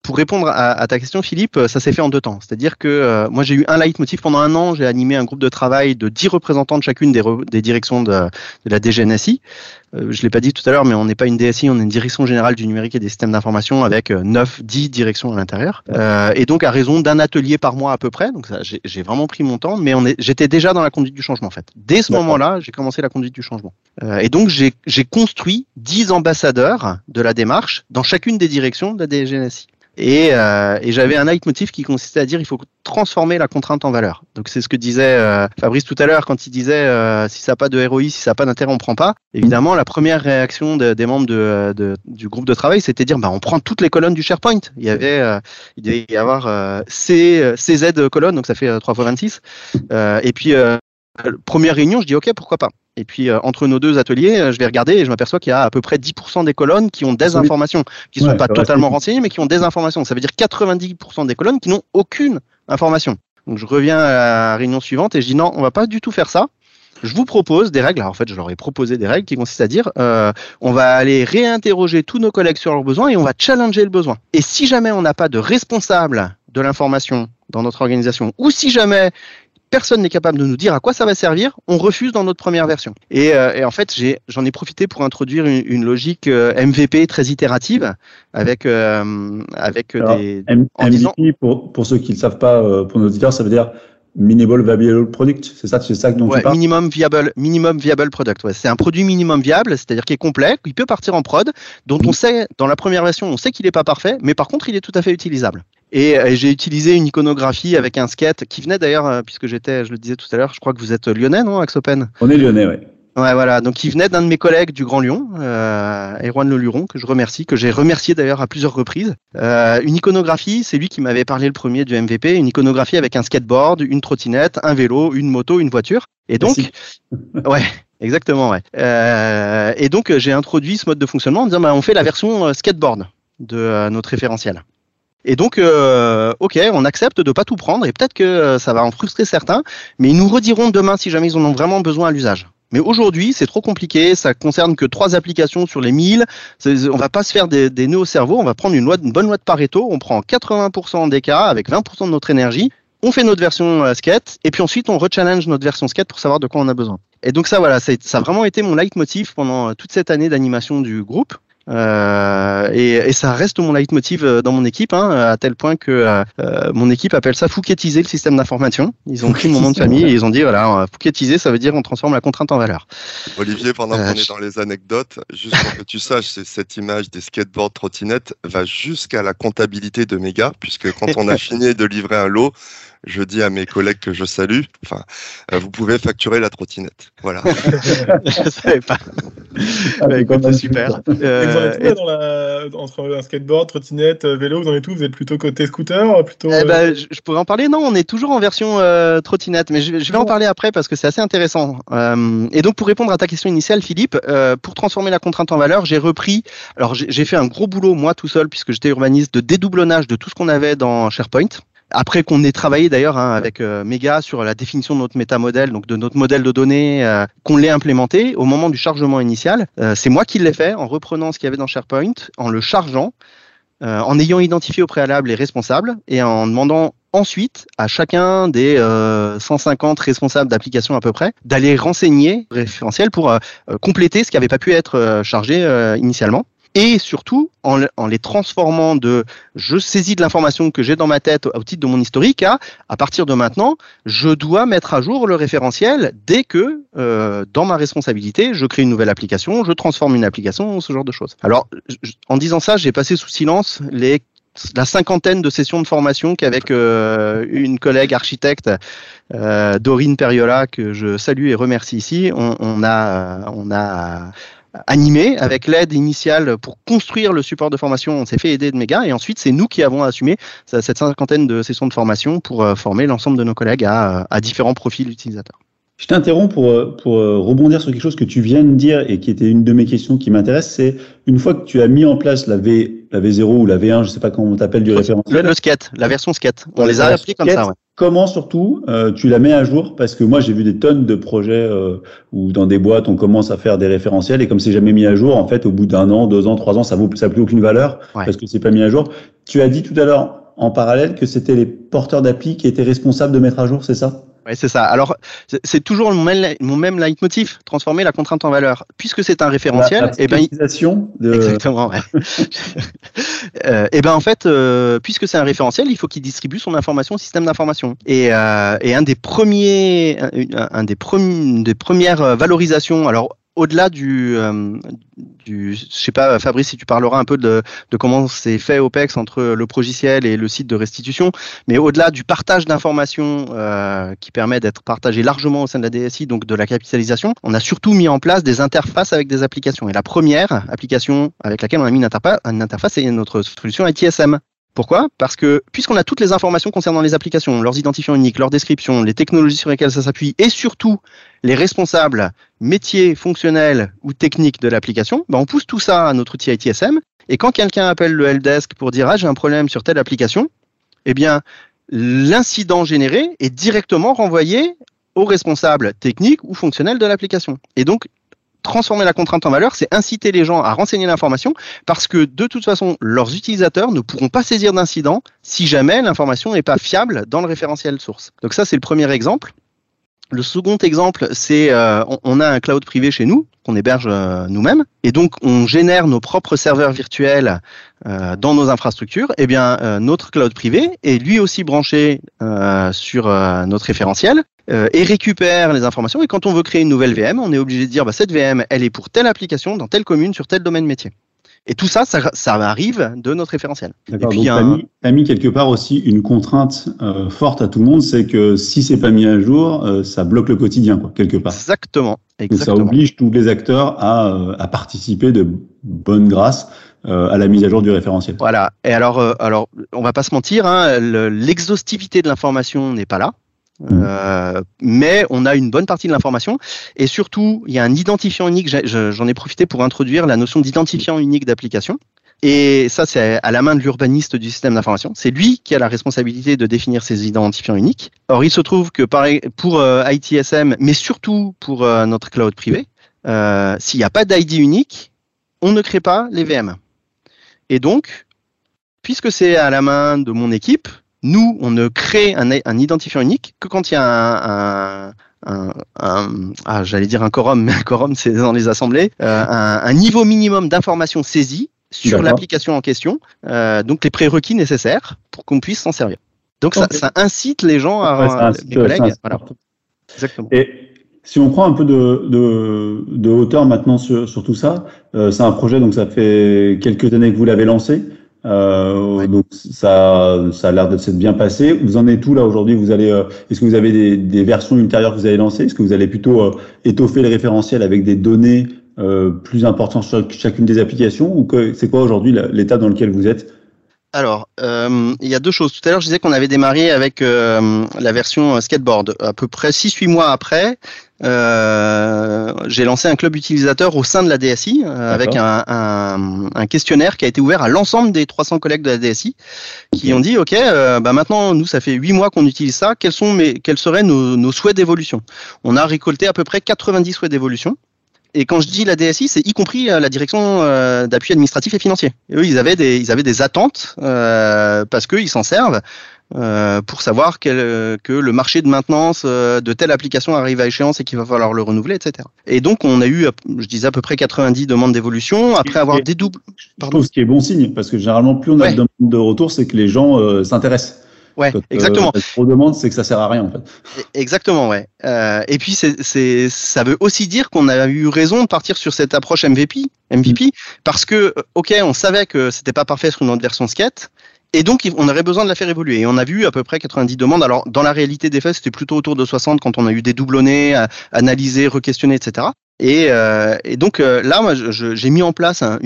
pour répondre à, à, ta question, Philippe, ça s'est fait en deux temps. C'est-à-dire que euh, moi, j'ai eu un leitmotiv pendant un an. J'ai animé un groupe de travail de dix représentants de chacune des, des directions de, de, la DGNSI. Euh, je l'ai pas dit tout à l'heure, mais on n'est pas une DSI, on est une direction générale du numérique et des systèmes d'information avec euh, neuf, dix directions à l'intérieur. Euh, et donc, à raison d'un atelier par mois à peu près. Donc, j'ai vraiment pris mon temps, mais j'étais déjà dans la conduite du changement en fait. Dès ce moment-là, j'ai commencé la conduite du changement. et donc, j'ai construit dix ambassadeurs de la démarche dans chacune des directions de la DGNSI. Et, euh, et j'avais un leitmotiv qui consistait à dire il faut transformer la contrainte en valeur. Donc c'est ce que disait euh, Fabrice tout à l'heure quand il disait euh, si ça n'a pas de ROI, si ça n'a pas d'intérêt, on prend pas. Évidemment, la première réaction de, des membres de, de, du groupe de travail, c'était dire bah on prend toutes les colonnes du SharePoint. Il y avait euh, il devait y avoir euh, C, CZ colonnes, donc ça fait 3 fois 26. et puis première réunion, je dis ok pourquoi pas. Et puis euh, entre nos deux ateliers, euh, je vais regarder et je m'aperçois qu'il y a à peu près 10% des colonnes qui ont des informations, qui ne sont pas totalement renseignées, mais qui ont des informations. Ça veut dire 90% des colonnes qui n'ont aucune information. Donc je reviens à la réunion suivante et je dis non, on va pas du tout faire ça. Je vous propose des règles. Alors en fait, je leur ai proposé des règles qui consistent à dire euh, on va aller réinterroger tous nos collègues sur leurs besoins et on va challenger le besoin. Et si jamais on n'a pas de responsable de l'information dans notre organisation, ou si jamais personne n'est capable de nous dire à quoi ça va servir, on refuse dans notre première version. Et, euh, et en fait, j'en ai, profité pour introduire une, une logique euh, MVP très itérative avec euh, avec Alors, des en MVP disant... pour pour ceux qui ne savent pas, euh, pour nos auditeurs, ça veut dire Minimal Viable Product, c'est ça, c'est ça dont ouais, tu parles minimum viable, minimum viable product. Ouais. C'est un produit minimum viable, c'est-à-dire qui est complet, qui peut partir en prod, dont on sait dans la première version, on sait qu'il n'est pas parfait, mais par contre, il est tout à fait utilisable. Et, et j'ai utilisé une iconographie avec un skate qui venait d'ailleurs, euh, puisque j'étais, je le disais tout à l'heure, je crois que vous êtes lyonnais, non, Axopen On est lyonnais, oui. Ouais, voilà. Donc, il venait d'un de mes collègues du Grand Lyon, euh, Erwan Le Luron, que je remercie, que j'ai remercié d'ailleurs à plusieurs reprises. Euh, une iconographie, c'est lui qui m'avait parlé le premier du MVP. Une iconographie avec un skateboard, une trottinette, un vélo, une moto, une voiture. Et donc, ouais. Exactement, ouais. Euh, et donc, j'ai introduit ce mode de fonctionnement en disant, bah, on fait la version euh, skateboard de euh, notre référentiel. Et donc, euh, ok, on accepte de pas tout prendre et peut-être que euh, ça va en frustrer certains, mais ils nous rediront demain si jamais ils en ont vraiment besoin à l'usage. Mais aujourd'hui, c'est trop compliqué. Ça concerne que trois applications sur les 1000. On va pas se faire des, des nœuds au cerveau. On va prendre une, loi, une bonne loi de Pareto. On prend 80% des cas avec 20% de notre énergie. On fait notre version euh, skate et puis ensuite on rechallenge notre version skate pour savoir de quoi on a besoin. Et donc ça, voilà, ça a vraiment été mon leitmotiv pendant toute cette année d'animation du groupe. Euh, et, et, ça reste mon leitmotiv euh, dans mon équipe, hein, à tel point que euh, mon équipe appelle ça fouquetiser le système d'information. Ils ont pris mon nom de famille et ils ont dit voilà, fouquetiser, ça veut dire on transforme la contrainte en valeur. Olivier, pendant qu'on est dans les anecdotes, juste pour que tu saches, cette image des skateboards trottinettes va jusqu'à la comptabilité de méga, puisque quand on a fini de livrer un lot, je dis à mes collègues que je salue, enfin, euh, vous pouvez facturer la trottinette. Voilà. je savais pas. Ah, bah, écoute, c'est super. Euh, vous en êtes dans la... entre un skateboard, trottinette, euh, vélo, vous en êtes tout Vous êtes plutôt côté scooter plutôt, eh ben, je, je, pourrais en parler. Non, on est toujours en version euh, trottinette, mais je, je, vais en parler après parce que c'est assez intéressant. Euh, et donc, pour répondre à ta question initiale, Philippe, pour transformer la contrainte en valeur, j'ai repris. Alors, j'ai fait un gros boulot moi tout seul puisque j'étais urbaniste de dédoublonnage de tout ce qu'on avait dans SharePoint après qu'on ait travaillé d'ailleurs hein, avec euh, Mega sur la définition de notre métamodèle, donc de notre modèle de données, euh, qu'on l'ait implémenté au moment du chargement initial, euh, c'est moi qui l'ai fait en reprenant ce qu'il y avait dans SharePoint, en le chargeant, euh, en ayant identifié au préalable les responsables et en demandant ensuite à chacun des 150 responsables d'application à peu près d'aller renseigner référentiel pour compléter ce qui n'avait pas pu être chargé initialement. Et surtout en, les transformant de je saisis de l'information que j'ai dans ma tête au titre de mon historique à à partir de maintenant, je dois mettre à jour le référentiel dès que euh, dans ma responsabilité, je crée une nouvelle application, je transforme une application, ce genre de choses. Alors, en disant ça, j'ai passé sous silence les la cinquantaine de sessions de formation qu'avec euh, une collègue architecte, euh, Dorine Periola, que je salue et remercie ici, on, on a, on a animé avec l'aide initiale pour construire le support de formation. On s'est fait aider de méga et ensuite c'est nous qui avons assumé cette cinquantaine de sessions de formation pour euh, former l'ensemble de nos collègues à, différents profils utilisateurs. Je t'interromps pour, euh, pour euh, rebondir sur quelque chose que tu viens de dire et qui était une de mes questions qui m'intéresse. C'est une fois que tu as mis en place la, v, la V0 ou la V1, je sais pas comment on t'appelle du référentiel. Le, le, skate, la version skate. On les a appelés comme ça. Ouais. Comment surtout euh, tu la mets à jour? Parce que moi j'ai vu des tonnes de projets euh, où dans des boîtes on commence à faire des référentiels et comme c'est jamais mis à jour, en fait au bout d'un an, deux ans, trois ans, ça n'a plus aucune valeur ouais. parce que c'est pas mis à jour. Tu as dit tout à l'heure en parallèle que c'était les porteurs d'appli qui étaient responsables de mettre à jour, c'est ça? Oui, c'est ça. Alors, c'est toujours mon même, mon même leitmotiv, transformer la contrainte en valeur. Puisque c'est un référentiel, la, la et ben, de... exactement. Ouais. euh, et ben en fait, euh, puisque c'est un référentiel, il faut qu'il distribue son information au système d'information. Et, euh, et un des premiers, un, un des, premiers, des premières valorisations. Alors au-delà du, euh, du, je sais pas, Fabrice, si tu parleras un peu de, de comment c'est fait OPEX entre le progiciel et le site de restitution, mais au-delà du partage d'informations euh, qui permet d'être partagé largement au sein de la DSI, donc de la capitalisation, on a surtout mis en place des interfaces avec des applications. Et la première application avec laquelle on a mis une, interface, c'est notre solution ITSM. Pourquoi? Parce que puisqu'on a toutes les informations concernant les applications, leurs identifiants uniques, leurs descriptions, les technologies sur lesquelles ça s'appuie, et surtout les responsables métiers, fonctionnels ou techniques de l'application, ben on pousse tout ça à notre outil ITSM. Et quand quelqu'un appelle le helpdesk pour dire ah j'ai un problème sur telle application, eh bien l'incident généré est directement renvoyé au responsable technique ou fonctionnel de l'application. Et donc transformer la contrainte en valeur, c'est inciter les gens à renseigner l'information parce que de toute façon, leurs utilisateurs ne pourront pas saisir d'incident si jamais l'information n'est pas fiable dans le référentiel source. Donc ça, c'est le premier exemple. Le second exemple, c'est euh, on, a un cloud privé chez nous qu'on héberge euh, nous-mêmes et donc on génère nos propres serveurs virtuels euh, dans nos infrastructures. Eh bien, euh, notre cloud privé est lui aussi branché sur notre référentiel et récupère les informations. Et quand on veut créer une nouvelle VM, on est obligé de dire bah, cette VM, elle est pour telle application dans telle commune sur tel domaine métier. Et tout ça, ça, ça arrive de notre référentiel. D'accord. Donc, tu as, un... mis, quelque part aussi une contrainte euh, forte à tout le monde, c'est que si c'est pas mis à jour, euh, ça bloque le quotidien, quoi, quelque part. Exactement. Exactement. Donc, ça oblige tous les acteurs à, euh, à participer de bonne grâce euh, à la mise à jour du référentiel. Voilà. Et alors, euh, alors, on va pas se mentir, hein, l'exhaustivité de l'information n'est pas là. Euh, mais on a une bonne partie de l'information et surtout il y a un identifiant unique. J'en ai profité pour introduire la notion d'identifiant unique d'application. Et ça, c'est à la main de l'urbaniste du système d'information. C'est lui qui a la responsabilité de définir ces identifiants uniques. Or, il se trouve que pour euh, ITSM, mais surtout pour euh, notre cloud privé, s'il n'y a pas d'ID unique, on ne crée pas les VM. Et donc, puisque c'est à la main de mon équipe, nous, on ne crée un, un identifiant unique que quand il y a un, un un, un ah, j'allais dire un quorum, mais un quorum c'est dans les assemblées, euh, un, un, niveau minimum d'informations saisies sur l'application en question, euh, donc les prérequis nécessaires pour qu'on puisse s'en servir. Donc okay. ça, ça, incite les gens à, ouais, incite, les collègues, voilà. Exactement. Et si on prend un peu de, de, de hauteur maintenant sur, sur tout ça, euh, c'est un projet donc ça fait quelques années que vous l'avez lancé. Euh, ouais. Donc ça, ça a l'air de s'être bien passé. Vous en êtes où là aujourd'hui? Vous allez, euh, est-ce que vous avez des, des, versions ultérieures que vous allez lancer Est-ce que vous allez plutôt euh, étoffer le référentiel avec des données euh, plus importantes sur chacune des applications? Ou que c'est quoi aujourd'hui l'état dans lequel vous êtes? Alors, euh, il y a deux choses. Tout à l'heure, je disais qu'on avait démarré avec euh, la version skateboard. À peu près 6-8 mois après, euh, j'ai lancé un club utilisateur au sein de la DSI euh, avec un, un, un, questionnaire qui a été ouvert à l'ensemble des 300 collègues de la DSI qui ont dit OK, euh, bah maintenant nous ça fait 8 mois qu'on utilise ça. Quels sont mes, quels seraient nos, nos souhaits d'évolution? On a récolté à peu près 90 souhaits d'évolution Et quand je dis la DSI, c'est y compris la direction d'appui administratif et financier. Et eux, ils avaient des, ils avaient des attentes parce qu'ils s'en servent euh, pour savoir que le marché de maintenance euh, de telle application arrive à échéance et qu'il va falloir le renouveler, etc. Et donc on a eu, je disais à peu près 90 demandes d'évolution après avoir dédoublé. Pardon. Je trouve ce qui est bon signe parce que généralement plus on a de demandes de retour, c'est que les gens euh, s'intéressent. Ouais, exactement. Euh, trop demande, c'est que ça sert à rien en fait. E-, exactement, ouais. Euh, et puis c'est, c'est, ça veut aussi dire qu'on a eu raison de partir sur cette approche MVP, MVP, mm. parce que ok, on savait que c'était pas parfait sur notre version skate, et donc, on aurait besoin de la faire évoluer. Et on a vu à peu près 90 demandes. Alors, dans la réalité des faits, c'était plutôt autour de 60 quand on a eu des doublonnés, analysés, re-questionnés, etc. Et, euh, et donc euh, là, moi, j'ai mis en place un,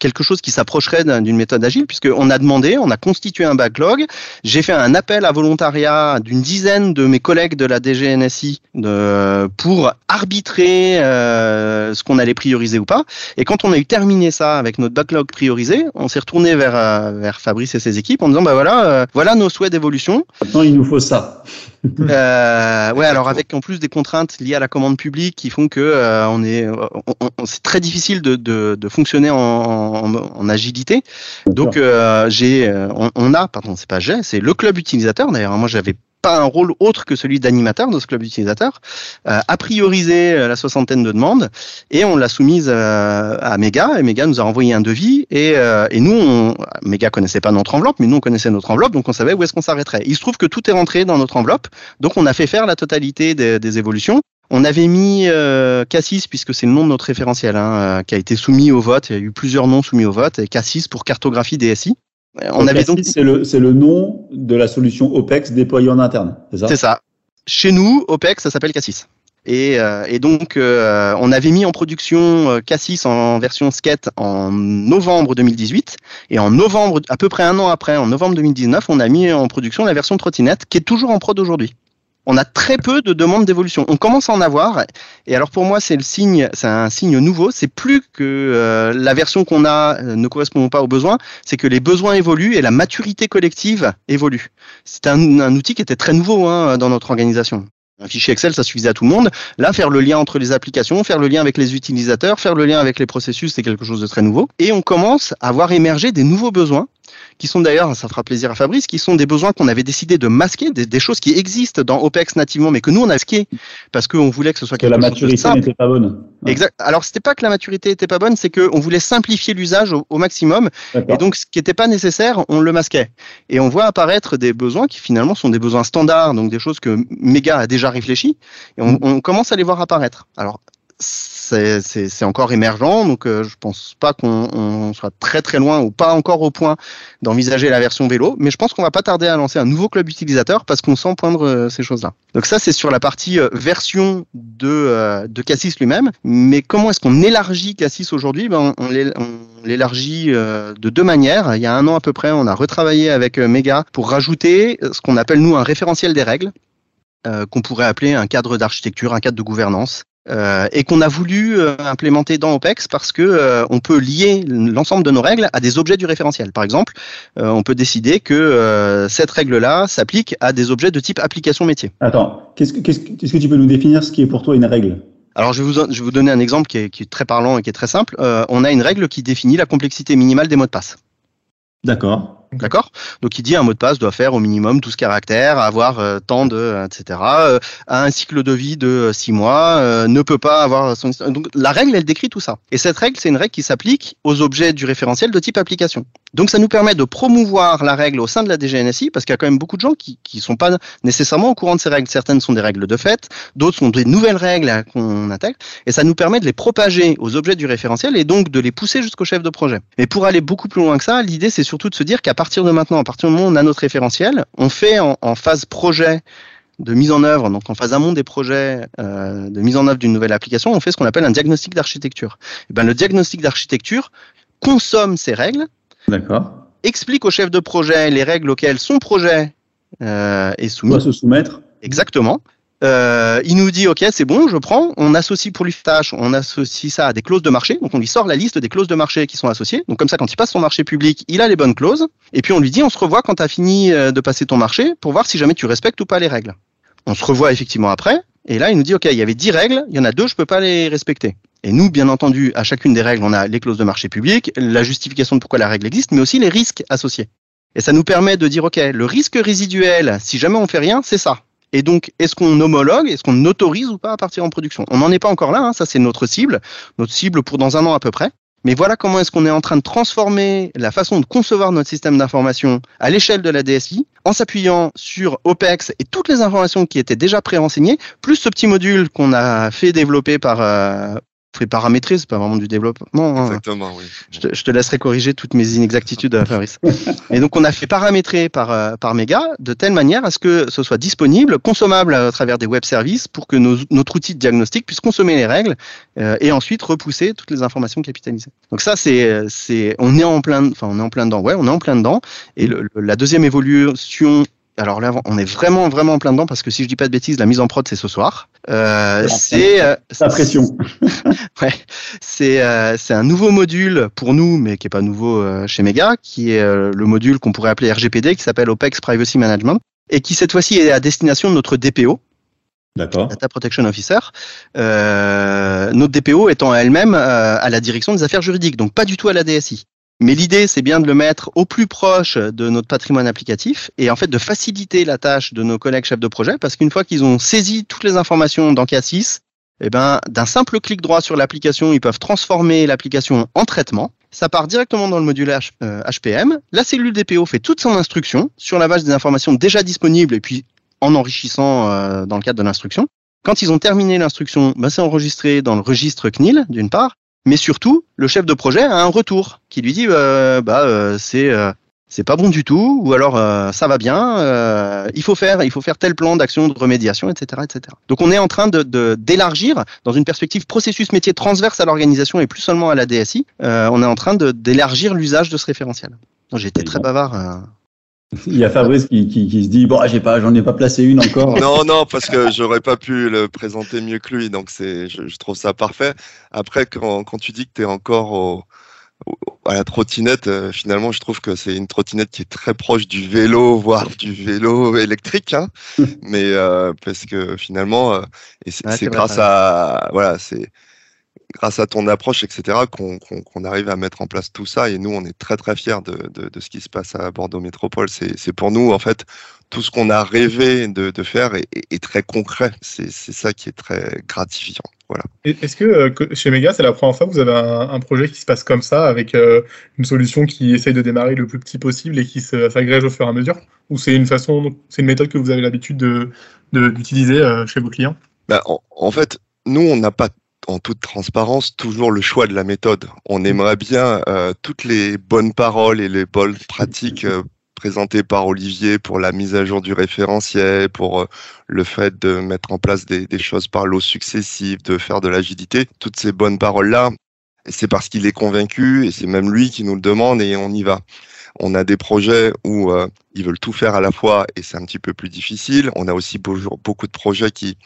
quelque chose qui s'approcherait d'une méthode agile, puisqu'on a demandé, on a constitué un backlog. J'ai fait un appel à volontariat d'une dizaine de mes collègues de la DGNSI de, pour arbitrer euh, ce qu'on allait prioriser ou pas. Et quand on a eu terminé ça avec notre backlog priorisé, on s'est retourné vers, euh, vers Fabrice et ses équipes en disant bah voilà, euh, voilà nos souhaits d'évolution. Maintenant, il nous faut ça. euh, ouais, alors avec en plus des contraintes liées à la commande publique qui font que euh, on est, on, c'est très difficile de, de, de fonctionner en, en, en, agilité. Donc euh, j'ai, euh, on, on, a, pardon, c'est pas j'ai, c'est le club utilisateur. D'ailleurs, moi j'avais pas un rôle autre que celui d'animateur de ce club utilisateur, euh, a priorisé euh, la soixantaine de demandes et on l'a soumise euh, à Mega et Mega nous a envoyé un devis et, euh, et nous, on, Mega connaissait pas notre enveloppe, mais nous on connaissait notre enveloppe, donc on savait où est-ce qu'on s'arrêterait. Il se trouve que tout est rentré dans notre enveloppe, donc on a fait faire la totalité des, des évolutions. On avait mis euh, Cassis, puisque c'est le nom de notre référentiel, hein, qui a été soumis au vote. Il y a eu plusieurs noms soumis au vote. Et Cassis pour cartographie DSI. On avait donc c'est le le nom de la solution OPEX déployée en interne, c'est ça? C'est ça. Chez nous, OPEX, ça s'appelle Cassis. Et, euh, et donc, euh, on avait mis en production euh, Cassis en version skate en novembre 2018. Et en novembre, à peu près un an après, en novembre 2019, on a mis en production la version trottinette qui est toujours en prod aujourd'hui on a très peu de demandes d'évolution. On commence à en avoir, et alors pour moi c'est le signe, c'est un signe nouveau. C'est plus que euh, la version qu'on a euh, ne correspond pas aux besoins, c'est que les besoins évoluent et la maturité collective évolue. C'est un, outil qui était très nouveau hein, dans notre organisation. Un fichier Excel, ça suffisait à tout le monde. Là, faire le lien entre les applications, faire le lien avec les utilisateurs, faire le lien avec les processus, c'est quelque chose de très nouveau. Et on commence à voir émerger des nouveaux besoins qui sont d'ailleurs, ça fera plaisir à Fabrice, qui sont des besoins qu'on avait décidé de masquer, des, choses qui existent dans OPEX nativement, mais que nous on a masqué parce qu'on voulait que ce soit quelque que la maturité n'était pas bonne. Exact. Alors c'était pas que la maturité était pas bonne, c'est qu'on voulait simplifier l'usage au, maximum, et donc ce qui n'était pas nécessaire, on le masquait. Et on voit apparaître des besoins qui finalement sont des besoins standards, donc des choses que Mega a déjà réfléchi, et on, mm. on commence à les voir apparaître. Alors c'est encore émergent, donc euh, je pense pas qu'on soit très très loin ou pas encore au point d'envisager la version vélo, mais je pense qu'on va pas tarder à lancer un nouveau club utilisateur parce qu'on sent poindre euh, ces choses-là. Donc ça c'est sur la partie euh, version de, de Cassis lui-même, mais comment est-ce qu'on élargit Cassis aujourd'hui? Ben, On l'élargit de deux manières. Il y a un an à peu près, on a retravaillé avec Mega pour rajouter ce qu'on appelle nous un référentiel des règles. qu'on pourrait appeler un cadre d'architecture, un cadre de gouvernance, euh, et qu'on a voulu euh, implémenter dans OPEX parce que euh, on peut lier l'ensemble de nos règles à des objets du référentiel. Par exemple, on peut décider que cette règle-là s'applique à des objets de type application métier. Attends, qu'est-ce que, qu'est-ce que, tu peux nous définir ce qui est pour toi une règle? Alors je vais, vous, je vais vous donner un exemple qui est, qui est très parlant et qui est très simple. on a une règle qui définit la complexité minimale des mots de passe. D'accord. D'accord? Donc il dit un mot de passe doit faire au minimum 12 caractères, avoir euh, tant de, euh, etc. Euh, a un cycle de vie de 6 mois, ne peut pas avoir son... Donc la règle, elle décrit tout ça. Et cette règle, c'est une règle qui s'applique aux objets du référentiel de type application. Donc ça nous permet de promouvoir la règle au sein de la DGNSI, parce qu'il y a quand même beaucoup de gens qui ne sont pas nécessairement au courant de ces règles. Certaines sont des règles de fait, d'autres sont des nouvelles règles qu'on intègre, et ça nous permet de les propager aux objets du référentiel et donc de les pousser jusqu'au chef de projet. Mais pour aller beaucoup plus loin que ça, l'idée c'est surtout de se dire qu'à partir de maintenant, à partir du moment où on a notre référentiel, on fait en, phase projet de mise en œuvre, donc en phase amont des projets euh, de mise en œuvre d'une nouvelle application, on fait ce qu'on appelle un diagnostic d'architecture. Eh ben, le diagnostic d'architecture consomme ces règles, explique au chef de projet les règles auxquelles son projet euh, est soumis. Doit se soumettre. Exactement. Euh, il nous dit ok c'est bon je prends on associe pour lui tâche on associe ça à des clauses de marché donc on lui sort la liste des clauses de marché qui sont associées donc comme ça quand il passe son marché public il a les bonnes clauses et puis on lui dit on se revoit quand tu as fini euh, de passer ton marché pour voir si jamais tu respectes ou pas les règles On se revoit effectivement après. Et là, il nous dit, OK, il y avait 10 règles, il y en a deux, je peux pas les respecter. Et nous, bien entendu, à chacune des règles, on a les clauses de marché public, la justification de pourquoi la règle existe, mais aussi les risques associés. Et ça nous permet de dire, OK, le risque résiduel, si jamais on fait rien, c'est ça. Et donc, est-ce qu'on homologue, est-ce qu'on autorise ou pas à partir en production? On n'en est pas encore là, hein, ça c'est notre cible, notre cible pour dans un an à peu près. Mais voilà comment est-ce qu'on est en train de transformer la façon de concevoir notre système d'information à l'échelle de la DSI en s'appuyant sur OPEX et toutes les informations qui étaient déjà pré-renseignées, plus ce petit module qu'on a fait développer par euh, fait paramétrer, c'est pas vraiment du développement. Hein. Exactement, oui. Je te, je te, laisserai corriger toutes mes inexactitudes, euh, Fabrice. et donc, on a fait paramétrer par, euh, par méga de telle manière à ce que ce soit disponible, consommable à travers des web services pour que nos, notre outil de diagnostic puisse consommer les règles euh, et ensuite repousser toutes les informations capitalisées. Donc ça, c'est, c'est, on est en plein, enfin, on est en plein dedans. Ouais, on est en plein dedans. Et le, la deuxième évolution alors là, on est vraiment, vraiment en plein dedans parce que si je dis pas de bêtises, la mise en prod, c'est ce soir. Euh, c'est euh, pression. ouais, c'est euh, c'est un nouveau module pour nous, mais qui est pas nouveau euh, chez Mega, qui est euh, le module qu'on pourrait appeler RGPD, qui s'appelle OPEX Privacy Management, et qui cette fois-ci est à destination de notre DPO. D'accord. Data Protection Officer. notre DPO étant elle-même à la direction des affaires juridiques, donc pas du tout à la DSI. Mais l'idée, c'est bien de le mettre au plus proche de notre patrimoine applicatif et en fait de faciliter la tâche de nos collègues chefs de projet parce qu'une fois qu'ils ont saisi toutes les informations dans K6, eh ben, d'un simple clic droit sur l'application, ils peuvent transformer l'application en traitement. Ça part directement dans le module HPM. Euh, la cellule DPO fait toute son instruction sur la base des informations déjà disponibles et puis en enrichissant euh, dans le cadre de l'instruction. Quand ils ont terminé l'instruction, ben, c'est enregistré dans le registre CNIL d'une part, mais surtout, le chef de projet a un retour qui lui dit euh, bah euh, c'est euh, c'est pas bon du tout ou alors ça va bien, il faut faire il faut faire tel plan d'action de remédiation, etc., etc. Donc on est en train de d'élargir dans une perspective processus métier transverse à l'organisation et plus seulement à la DSI. on est en train de d'élargir l'usage de ce référentiel. J'ai été très bavard. Il y a Fabrice qui, qui, qui se dit bon, j'ai pas, j'en ai pas placé une encore. non, non, parce que j'aurais pas pu le présenter mieux que lui, donc c'est, je, je, trouve ça parfait. Après, quand, quand tu dis que tu es encore au, à la trottinette, euh, finalement, je trouve que c'est une trottinette qui est très proche du vélo, voire du vélo électrique, hein. mais euh, parce que finalement, euh, et c'est grâce à, voilà, c'est grâce à ton approche, etc., qu'on arrive à mettre en place tout ça. Et nous, on est très très fiers de, de, de ce qui se passe à Bordeaux Métropole. C'est pour nous, en fait, tout ce qu'on a rêvé de, de faire est, est, très concret. C'est ça qui est très gratifiant. Voilà. Est-ce que euh, chez Mega, c'est la première fois que vous avez un, un, projet qui se passe comme ça, avec euh, une solution qui essaye de démarrer le plus petit possible et qui s'agrège au fur et à mesure? Ou c'est une façon, c'est une méthode que vous avez l'habitude d'utiliser de, euh, chez vos clients? Bah, en, en, fait, nous, on n'a pas en toute transparence, toujours le choix de la méthode. On aimerait bien euh, toutes les bonnes paroles et les bonnes pratiques euh, présentées par Olivier pour la mise à jour du référentiel, pour euh, le fait de mettre en place des, des choses par lots successifs, de faire de l'agilité. Toutes ces bonnes paroles-là, c'est parce qu'il est convaincu et c'est même lui qui nous le demande et on y va. On a des projets où euh, ils veulent tout faire à la fois et c'est un petit peu plus difficile. On a aussi beaucoup de projets qui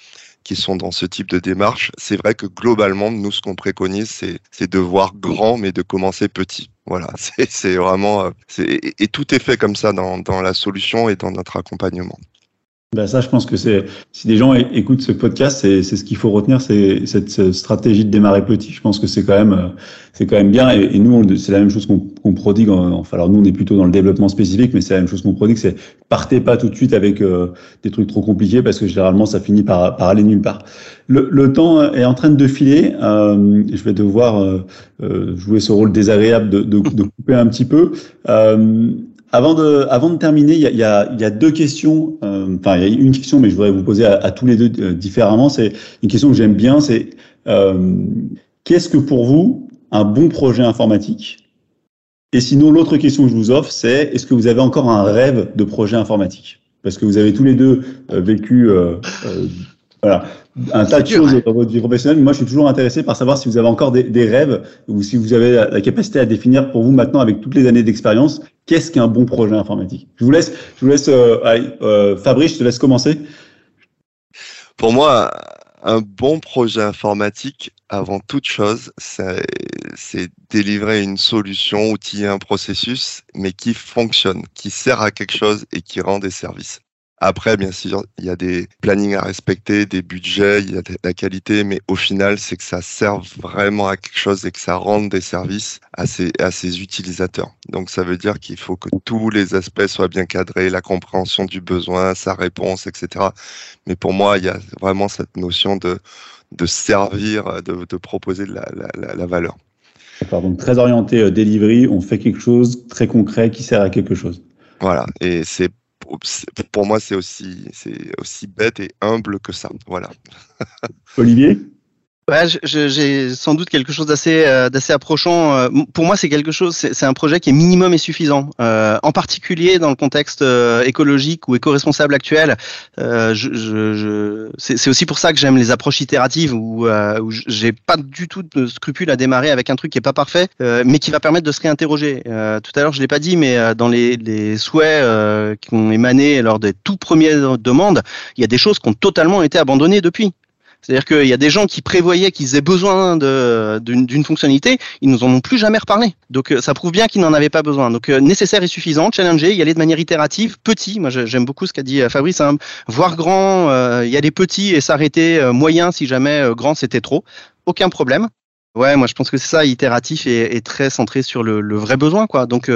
qui sont dans ce type de démarche. C'est vrai que globalement, nous, ce qu'on préconise, c'est de voir grand, mais de commencer petit. Voilà, c'est vraiment, euh, et tout est fait comme ça dans, dans la solution et dans notre accompagnement. Ben ça, je pense que c'est si des gens écoutent ce podcast, c'est ce qu'il faut retenir, c'est cette stratégie de démarrer petit. Je pense que c'est quand même euh, c'est quand même bien. Et, nous, c'est la même chose qu'on prodigue. enfin, alors nous, on est plutôt dans le développement spécifique, mais c'est la même chose qu'on prodigue. C'est partez pas tout de suite avec euh, des trucs trop compliqués parce que généralement, ça finit par, par aller nulle part. Le, le, temps est en train de filer. Euh, je vais devoir euh, jouer ce rôle désagréable de, de, de couper un petit peu. Avant de, avant de terminer, il y a, y a, y a deux questions. Euh, enfin, il y a une question, mais je voudrais vous poser à, à tous les deux euh, différemment. C'est une question que j'aime bien. C'est euh, qu'est-ce que pour vous un bon projet informatique? Et sinon, l'autre question que je vous offre, c'est est-ce que vous avez encore un rêve de projet informatique? Parce que vous avez tous les deux euh, vécu euh, voilà, un tas de choses dans votre vie professionnelle. Moi, je suis toujours intéressé par savoir si vous avez encore des, des rêves ou si vous avez la, la, capacité à définir pour vous maintenant, avec toutes les années d'expérience, qu'est-ce qu'un bon projet informatique? Je vous laisse, je vous laisse, euh, euh, Fabrice, je te laisse commencer. Pour moi, un bon projet informatique, avant toute chose, c'est délivrer une solution, outiller un processus, mais qui fonctionne, qui sert à quelque chose et qui rend des services. Après, bien sûr, il y a des plannings à respecter, des budgets, il y a de la qualité, mais au final, c'est que ça serve vraiment à quelque chose et que ça rende des services à ses, à ses utilisateurs. Donc, ça veut dire qu'il faut que tous les aspects soient bien cadrés, la compréhension du besoin, sa réponse, etc. Mais pour moi, il y a vraiment cette notion de, de servir, de, de proposer de la, la, la valeur. D'accord, donc très orienté euh, delivery, on fait quelque chose très concret qui sert à quelque chose. Voilà, et c'est pour moi c'est aussi bête et humble que ça. Voilà. Olivier? Ouais, j'ai sans doute quelque chose d'assez euh, d'assez approchant. Euh, pour moi, c'est quelque chose, c'est un projet qui est minimum et suffisant. Euh, en particulier dans le contexte euh, écologique ou éco-responsable actuel. Euh, je, je, c'est aussi pour ça que j'aime les approches itératives où, où j'ai pas du tout de scrupule à démarrer avec un truc qui est pas parfait, mais qui va permettre de se réinterroger. tout à l'heure, je l'ai pas dit, mais dans les, les souhaits qui ont émané lors des tout premières demandes, il y a des choses qui ont totalement été abandonnées depuis. C'est-à-dire qu'il y a des gens qui prévoyaient qu'ils aient besoin d'une fonctionnalité, ils nous en ont plus jamais reparlé. Donc euh, ça prouve bien qu'ils n'en avaient pas besoin. Donc euh, nécessaire et suffisant, challenger, y aller de manière itérative, petit. Moi j'aime beaucoup ce qu'a dit euh, Fabrice, hein, voir grand, y aller petit et s'arrêter moyen si jamais grand c'était trop. Aucun problème. Ouais, moi je pense que c'est ça, itératif et, très centré sur le, vrai besoin, quoi. Donc,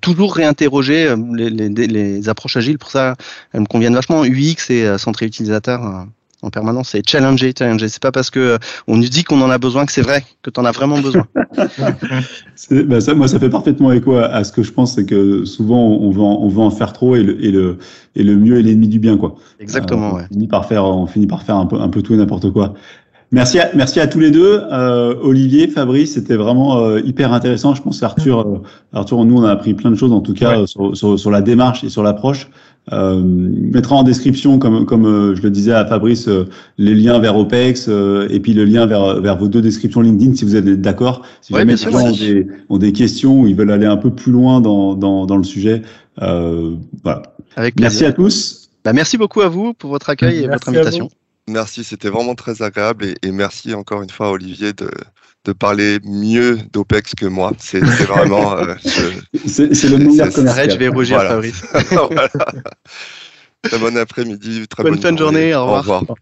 toujours réinterroger les, approches agiles. Pour ça, elles me conviennent vachement. UX et centré utilisateur en permanence, c'est challenger, challenger. C'est pas parce que euh, on nous dit qu'on en a besoin que c'est vrai, que tu en as vraiment besoin. bah ça, moi, ça fait parfaitement écho à, ce que je pense, c'est que souvent on veut, en, on veut en faire trop et le, et le, et le mieux est l'ennemi du bien, quoi. Exactement. Euh, on, finit par faire, on finit par faire un peu, un peu tout et n'importe quoi. Merci à, merci à tous les deux, euh, Olivier, Fabrice, c'était vraiment euh, hyper intéressant. Je pense Arthur, euh, Arthur, nous on a appris plein de choses en tout cas sur, sur, sur, la démarche et sur l'approche. Euh, mettra en description, comme, comme euh, je le disais à Fabrice, euh, les liens vers OPEX et puis le lien vers, vers vos deux descriptions LinkedIn si vous êtes d'accord. Si jamais les gens ont des, ont des, questions ou ils veulent aller un peu plus loin dans, dans, dans le sujet, voilà. Avec merci à tous. Bah, merci beaucoup à vous pour votre accueil et votre invitation. Merci, c'était vraiment très agréable et, et, merci encore une fois Olivier de, de parler mieux d'OPEX que moi. C'est vraiment. Euh, c'est le meilleur commercial. je vais rougir, voilà. Fabrice. Très bon après-midi, très bonne, bonne fin de journée. Au revoir. Au revoir.